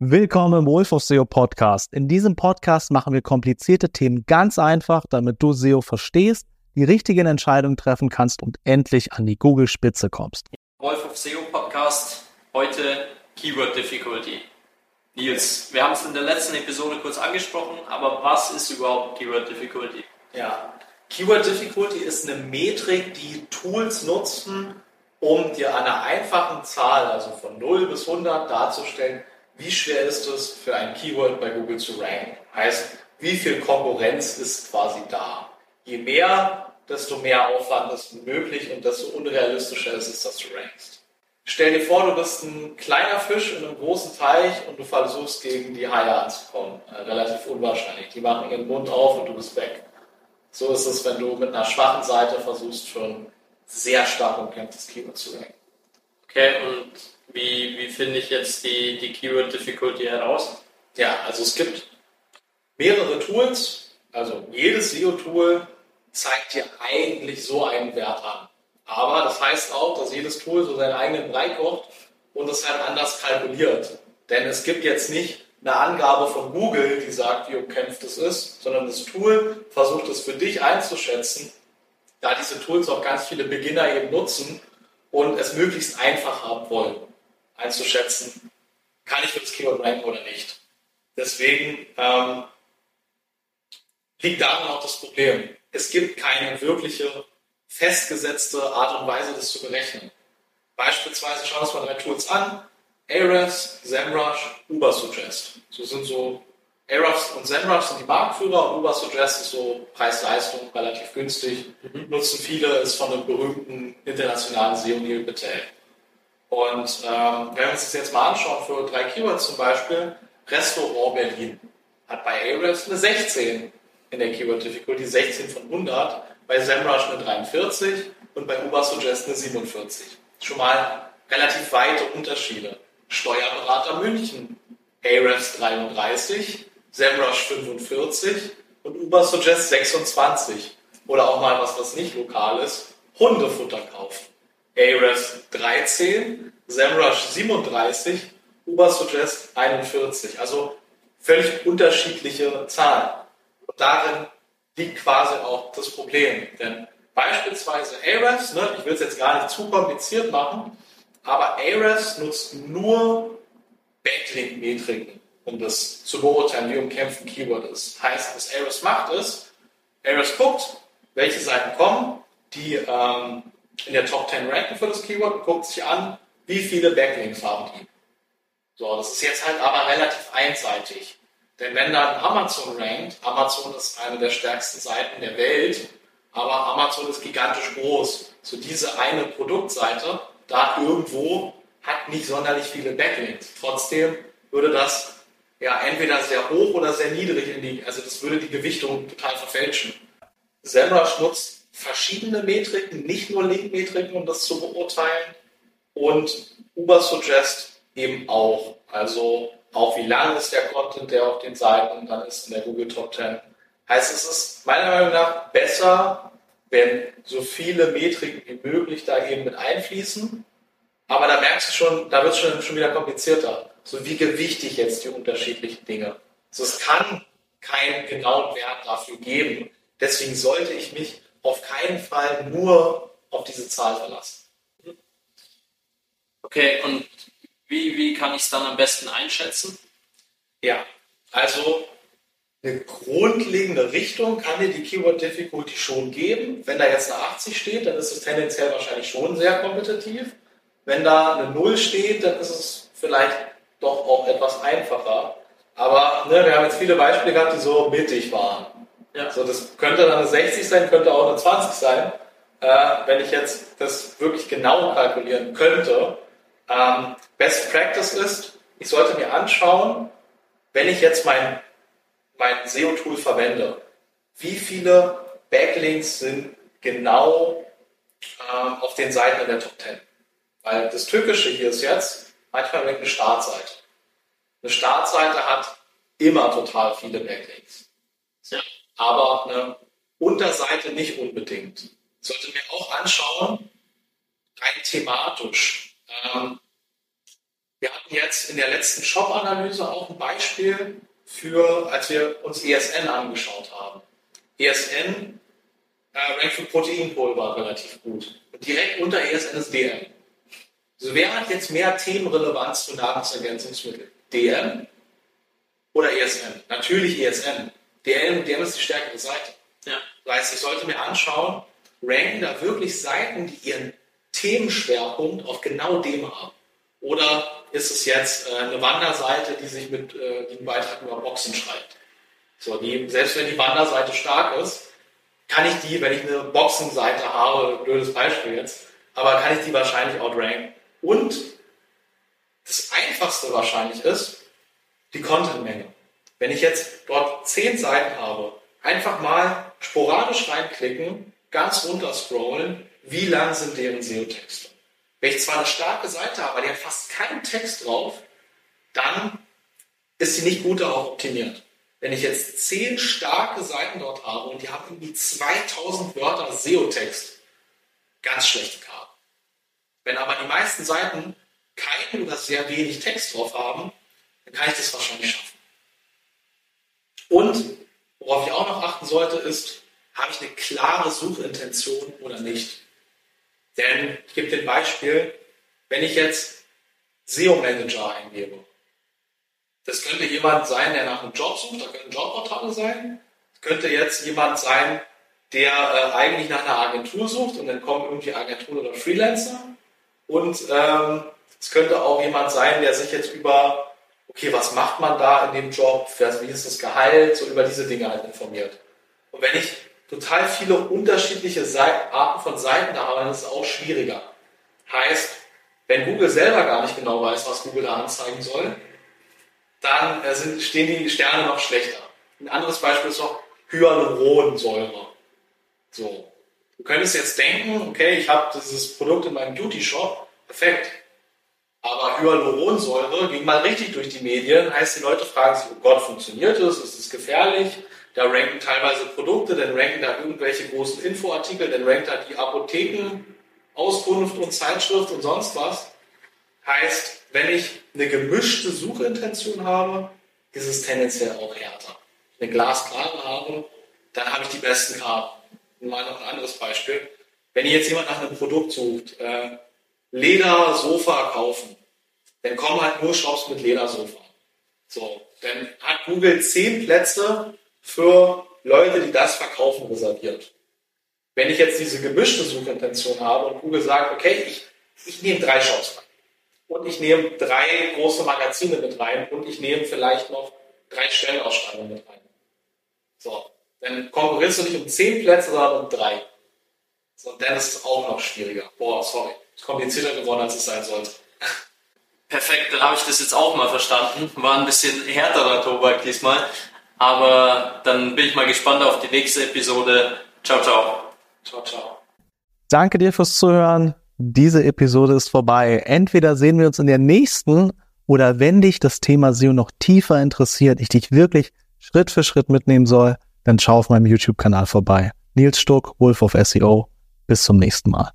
Willkommen im Wolf of SEO Podcast. In diesem Podcast machen wir komplizierte Themen ganz einfach, damit du SEO verstehst, die richtigen Entscheidungen treffen kannst und endlich an die Google-Spitze kommst. Wolf of SEO Podcast, heute Keyword Difficulty. Nils, wir haben es in der letzten Episode kurz angesprochen, aber was ist überhaupt Keyword Difficulty? Ja, Keyword Difficulty ist eine Metrik, die Tools nutzen, um dir eine einfachen Zahl, also von 0 bis 100, darzustellen, wie schwer ist es für ein Keyword bei Google zu ranken. Heißt, wie viel Konkurrenz ist quasi da. Je mehr, desto mehr Aufwand ist möglich und desto unrealistischer ist es, dass du rankst. Stell dir vor, du bist ein kleiner Fisch in einem großen Teich und du versuchst gegen die Haie anzukommen. Äh, relativ unwahrscheinlich. Die machen ihren Mund auf und du bist weg. So ist es, wenn du mit einer schwachen Seite versuchst, ein sehr stark umkämpftes Keyword zu ranken. Okay, und wie, wie finde ich jetzt die, die Keyword Difficulty heraus? Ja, also es gibt mehrere Tools. Also jedes SEO-Tool zeigt dir eigentlich so einen Wert an. Aber das heißt auch, dass jedes Tool so seinen eigenen Brei kocht und es halt anders kalkuliert. Denn es gibt jetzt nicht eine Angabe von Google, die sagt, wie umkämpft es ist, sondern das Tool versucht es für dich einzuschätzen, da diese Tools auch ganz viele Beginner eben nutzen und es möglichst einfach haben wollen einzuschätzen, kann ich für das Keyword ranken oder nicht. Deswegen ähm, liegt darin auch das Problem. Es gibt keine wirkliche festgesetzte Art und Weise, das zu berechnen. Beispielsweise schauen wir uns mal drei Tools an. Ahrefs, SEMrush, Ubersuggest. So sind so, Ahrefs und SEMrush sind die Marktführer und Ubersuggest ist so Preis-Leistung relativ günstig. Mhm. Nutzen viele, ist von einem berühmten internationalen SEO Neil Patel. Und ähm, wenn wir uns das jetzt mal anschauen, für drei Keywords zum Beispiel, Restaurant Berlin hat bei Ahrefs eine 16 in der Keyword Difficulty, 16 von 100, bei SEMrush eine 43 und bei Ubersuggest eine 47. Schon mal relativ weite Unterschiede. Steuerberater München, Ahrefs 33, SEMrush 45 und Ubersuggest 26. Oder auch mal was, was nicht lokal ist, Hundefutter kaufen. Ahrefs 13, SEMrush 37, Ubersuggest 41. Also völlig unterschiedliche Zahlen. Und darin liegt quasi auch das Problem. Denn beispielsweise Ahrefs, ne, ich will es jetzt gar nicht zu kompliziert machen, aber Ahrefs nutzt nur Backlink-Metriken, um das zu beurteilen, wie umkämpft ein Keyword ist. Heißt, was Ahrefs macht ist, Ahrefs guckt, welche Seiten kommen, die ähm, in der Top 10 ranken für das Keyword und guckt sich an, wie viele Backlinks haben die. So, das ist jetzt halt aber relativ einseitig. Denn wenn dann Amazon rankt, Amazon ist eine der stärksten Seiten der Welt, aber Amazon ist gigantisch groß. So diese eine Produktseite, da irgendwo hat nicht sonderlich viele Backlinks. Trotzdem würde das ja entweder sehr hoch oder sehr niedrig in die, also das würde die Gewichtung total verfälschen. SEMrush nutzt verschiedene Metriken, nicht nur Link-Metriken, um das zu beurteilen. Und Ubersuggest eben auch. Also auch wie lang ist der Content, der auf den Seiten dann ist in der Google Top 10. Heißt, es ist meiner Meinung nach besser, wenn so viele Metriken wie möglich da eben mit einfließen. Aber da merkst du schon, da wird es schon, schon wieder komplizierter. So wie gewichte ich jetzt die unterschiedlichen Dinge. Also es kann keinen genauen Wert dafür geben. Deswegen sollte ich mich auf keinen Fall nur auf diese Zahl verlassen. Okay, und wie, wie kann ich es dann am besten einschätzen? Ja, also eine grundlegende Richtung kann dir die Keyword Difficulty schon geben. Wenn da jetzt eine 80 steht, dann ist es tendenziell wahrscheinlich schon sehr kompetitiv. Wenn da eine 0 steht, dann ist es vielleicht doch auch etwas einfacher. Aber ne, wir haben jetzt viele Beispiele gehabt, die so mittig waren. Ja. So, das könnte dann eine 60 sein, könnte auch eine 20 sein. Äh, wenn ich jetzt das wirklich genau kalkulieren könnte. Ähm, Best Practice ist, ich sollte mir anschauen, wenn ich jetzt mein, mein SEO-Tool verwende, wie viele Backlinks sind genau ähm, auf den Seiten in der Top 10. Weil das Tückische hier ist jetzt, manchmal eine Startseite. Eine Startseite hat immer total viele Backlinks. Aber eine Unterseite nicht unbedingt. Ich sollte mir auch anschauen, rein thematisch. Ähm, Wir hatten jetzt in der letzten Shop-Analyse auch ein Beispiel für, als wir uns ESN angeschaut haben. ESN äh, rankt für Proteinpulver relativ gut. Und direkt unter ESN ist DM. Also wer hat jetzt mehr Themenrelevanz für Nahrungsergänzungsmittel? DM oder ESN? Natürlich ESN. DM, DM ist die stärkere Seite. Ja. Das heißt, ich sollte mir anschauen, ranken da wirklich Seiten, die ihren Themenschwerpunkt auf genau dem haben. Oder ist es jetzt äh, eine Wanderseite, die sich mit äh, Beitrag über Boxen schreibt? So, die, selbst wenn die Wanderseite stark ist, kann ich die, wenn ich eine Boxenseite habe, blödes Beispiel jetzt, aber kann ich die wahrscheinlich outranken. Und das einfachste wahrscheinlich ist die Contentmenge. Wenn ich jetzt dort zehn Seiten habe, einfach mal sporadisch reinklicken, ganz runter scrollen, wie lang sind deren SEO-Texte. Wenn ich zwar eine starke Seite habe, aber die hat fast keinen Text drauf, dann ist sie nicht gut darauf optimiert. Wenn ich jetzt zehn starke Seiten dort habe und die haben irgendwie 2000 Wörter SEO-Text, ganz schlechte Karten. Wenn aber die meisten Seiten keinen oder sehr wenig Text drauf haben, dann kann ich das wahrscheinlich schaffen. Und worauf ich auch noch achten sollte, ist, habe ich eine klare Suchintention oder nicht? Denn ich gebe dir ein Beispiel, wenn ich jetzt SEO-Manager eingebe, das könnte jemand sein, der nach einem Job sucht, da könnten Jobportale sein. Das könnte jetzt jemand sein, der äh, eigentlich nach einer Agentur sucht und dann kommen irgendwie Agenturen oder Freelancer. Und ähm, es könnte auch jemand sein, der sich jetzt über, okay, was macht man da in dem Job, wie ist das Gehalt, so über diese Dinge halt informiert. Und wenn ich total viele unterschiedliche Arten von Seiten da haben, dann ist es auch schwieriger. Heißt, wenn Google selber gar nicht genau weiß, was Google da anzeigen soll, dann äh, sind, stehen die Sterne noch schlechter. Ein anderes Beispiel ist auch Hyaluronsäure. So. Du könntest jetzt denken, okay, ich habe dieses Produkt in meinem Beauty Shop, perfekt. Aber Hyaluronsäure ging mal richtig durch die Medien, heißt, die Leute fragen sich, oh Gott, funktioniert das? Ist es gefährlich? Da ranken teilweise Produkte, dann ranken da irgendwelche großen Infoartikel, dann rankt da die Apothekenauskunft und Zeitschrift und sonst was. Heißt, wenn ich eine gemischte Suchintention habe, ist es tendenziell auch härter. Wenn ich eine glasklare habe, dann habe ich die besten Karten. Mal noch ein anderes Beispiel. Wenn jetzt jemand nach einem Produkt sucht, äh, Ledersofa kaufen, dann kommen halt nur Shops mit Ledersofa. So, dann hat Google zehn Plätze für Leute, die das verkaufen, reserviert. Wenn ich jetzt diese gemischte Suchintention habe und Google sagt, okay, ich, ich nehme drei Shops rein und ich nehme drei große Magazine mit rein und ich nehme vielleicht noch drei Stellenausschreibungen mit rein. So, dann konkurrierst du nicht um zehn Plätze, sondern um drei. So, dann ist es auch noch schwieriger. Boah, sorry. Ist komplizierter geworden, als es sein sollte. Perfekt, dann habe ich das jetzt auch mal verstanden. War ein bisschen härterer Tobak diesmal. Aber dann bin ich mal gespannt auf die nächste Episode. Ciao, ciao. Ciao, ciao. Danke dir fürs Zuhören. Diese Episode ist vorbei. Entweder sehen wir uns in der nächsten oder wenn dich das Thema SEO noch tiefer interessiert, ich dich wirklich Schritt für Schritt mitnehmen soll, dann schau auf meinem YouTube-Kanal vorbei. Nils Stuck, Wolf of SEO. Bis zum nächsten Mal.